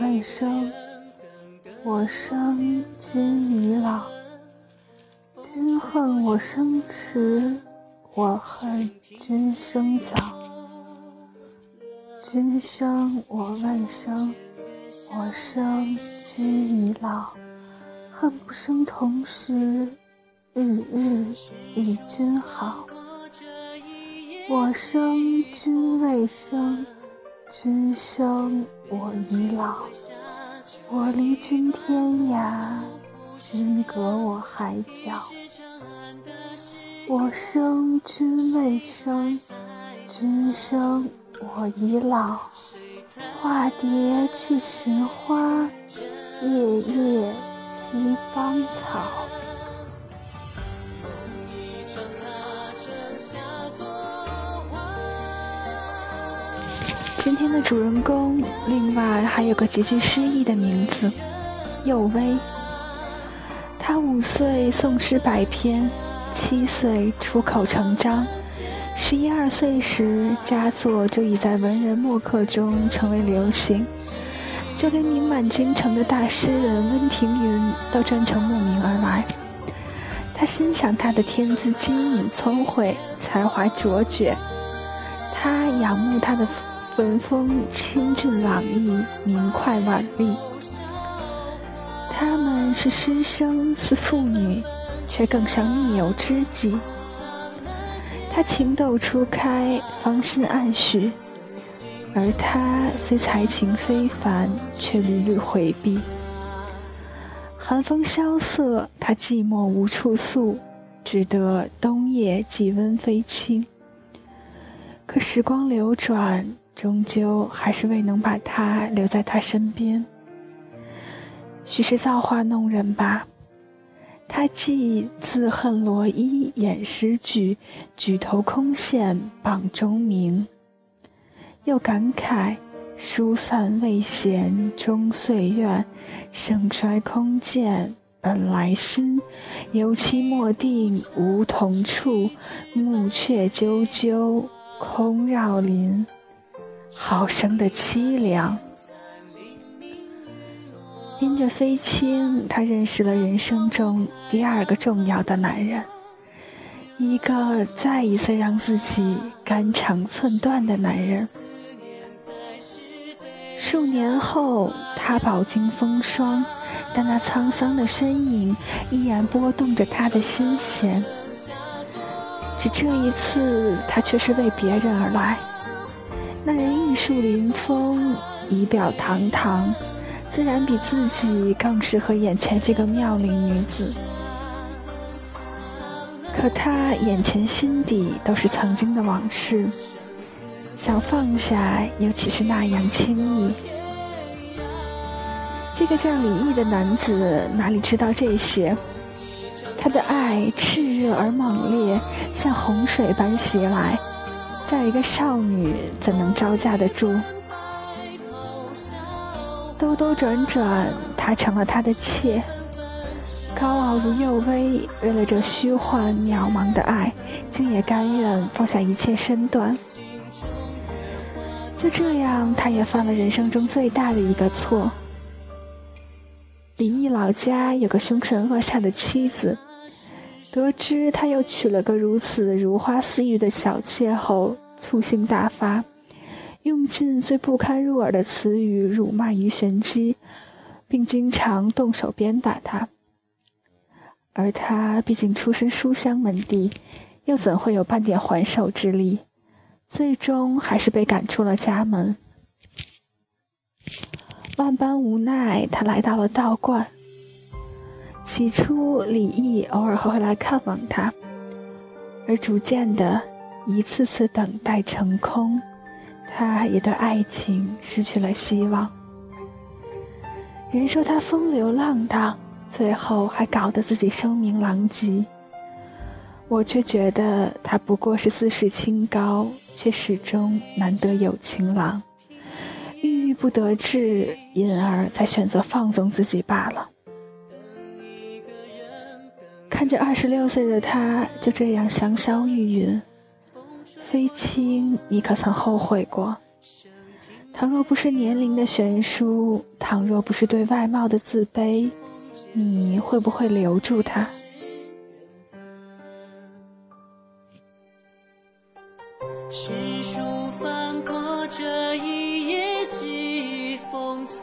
未生，我生君已老。君恨我生迟，我恨君生早。君生我未生，我生君已老。恨不生同时，日日与君好。我生君未生，君生我已老。我离君天涯，君隔我海角。我生君未生，君生我已老。化蝶去寻花，夜夜栖芳草。今天的主人公，另外还有个极具诗意的名字——幼薇。他五岁诵诗百篇。七岁出口成章，十一二岁时佳作就已在文人墨客中成为流行，就连名满京城的大诗人温庭筠都专程慕名而来。他欣赏他的天资机敏聪慧，才华卓绝；他仰慕他的文风清俊朗逸，明快婉丽。他们是师生，似父女。却更像密友知己。他情窦初开，芳心暗许；而他虽才情非凡，却屡屡回避。寒风萧瑟，他寂寞无处诉，只得冬夜寄温飞卿。可时光流转，终究还是未能把他留在他身边。许是造化弄人吧。他既自恨罗衣掩诗句，举头空羡榜中名，又感慨疏散未闲终岁怨，盛衰空见本来心，游期莫定梧桐处，暮雀啾啾空绕林，好生的凄凉。因着飞青，他认识了人生中第二个重要的男人，一个再一次让自己肝肠寸断的男人。数年后，他饱经风霜，但那沧桑的身影依然拨动着他的心弦。只这一次，他却是为别人而来。那人玉树临风，仪表堂堂。自然比自己更适合眼前这个妙龄女子，可他眼前心底都是曾经的往事，想放下又岂是那样轻易？这个叫李毅的男子哪里知道这些？他的爱炽热而猛烈，像洪水般袭来，叫一个少女怎能招架得住？兜兜转转，她成了他的妾。高傲如幼薇，为了这虚幻渺茫的爱，竟也甘愿放下一切身段。就这样，他也犯了人生中最大的一个错。李毅老家有个凶神恶煞的妻子，得知他又娶了个如此如花似玉的小妾后，醋性大发。用尽最不堪入耳的词语辱骂于玄机，并经常动手鞭打他。而他毕竟出身书香门第，又怎会有半点还手之力？最终还是被赶出了家门。万般无奈，他来到了道观。起初，李毅偶尔还会来看望他，而逐渐的，一次次等待成空。他也对爱情失去了希望。人说他风流浪荡，最后还搞得自己声名狼藉。我却觉得他不过是自视清高，却始终难得有情郎，郁郁不得志，因而才选择放纵自己罢了。看着二十六岁的他就这样香消玉殒。飞青，你可曾后悔过？倘若不是年龄的悬殊，倘若不是对外貌的自卑，你会不会留住他？史书翻过这一页，即封存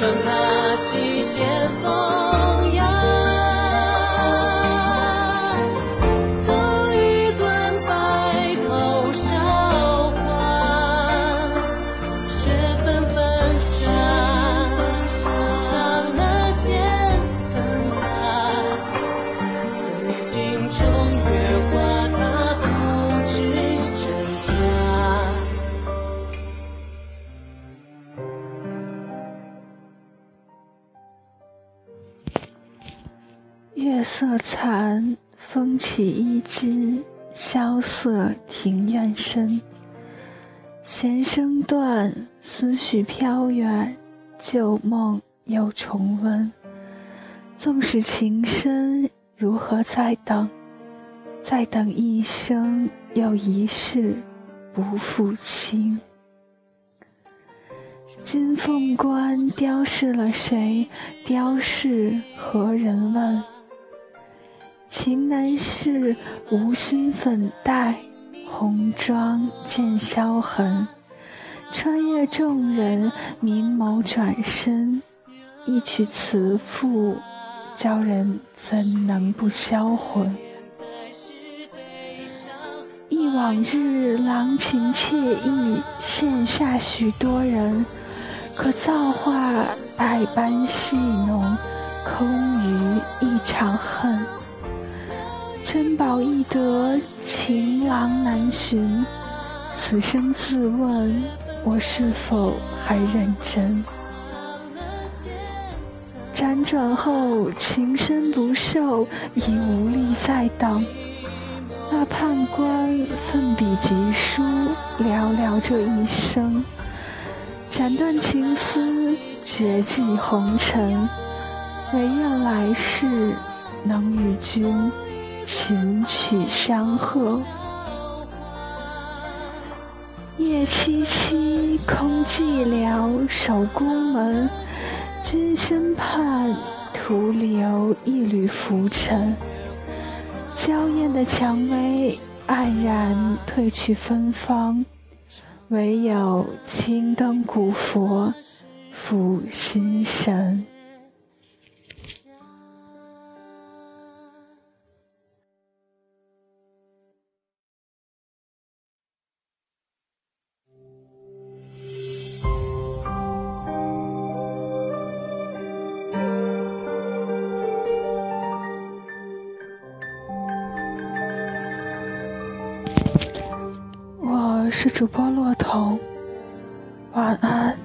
船爬起，先锋。风起衣襟，萧瑟庭院深。弦声断，思绪飘远，旧梦又重温。纵使情深，如何再等？再等一生又一世，不负卿。金凤冠雕饰了谁？雕饰何人问？情难释，无心粉黛，红妆见销痕。穿越众人，明眸转身，一曲词赋，教人怎能不销魂？忆往日，郎情妾意，羡煞许多人。可造化百般戏弄，空余一场恨。珍宝易得，情郎难寻。此生自问，我是否还认真？辗转后，情深不寿，已无力再等。那判官奋笔疾书，寥寥这一生，斩断情丝，绝迹红尘。唯愿来世能与君。琴曲相和，夜凄凄，空寂寥，守孤门。君身畔，徒留一缕浮尘。娇艳的蔷薇黯然褪去芬芳，唯有青灯古佛抚心神。是主播骆童，晚安。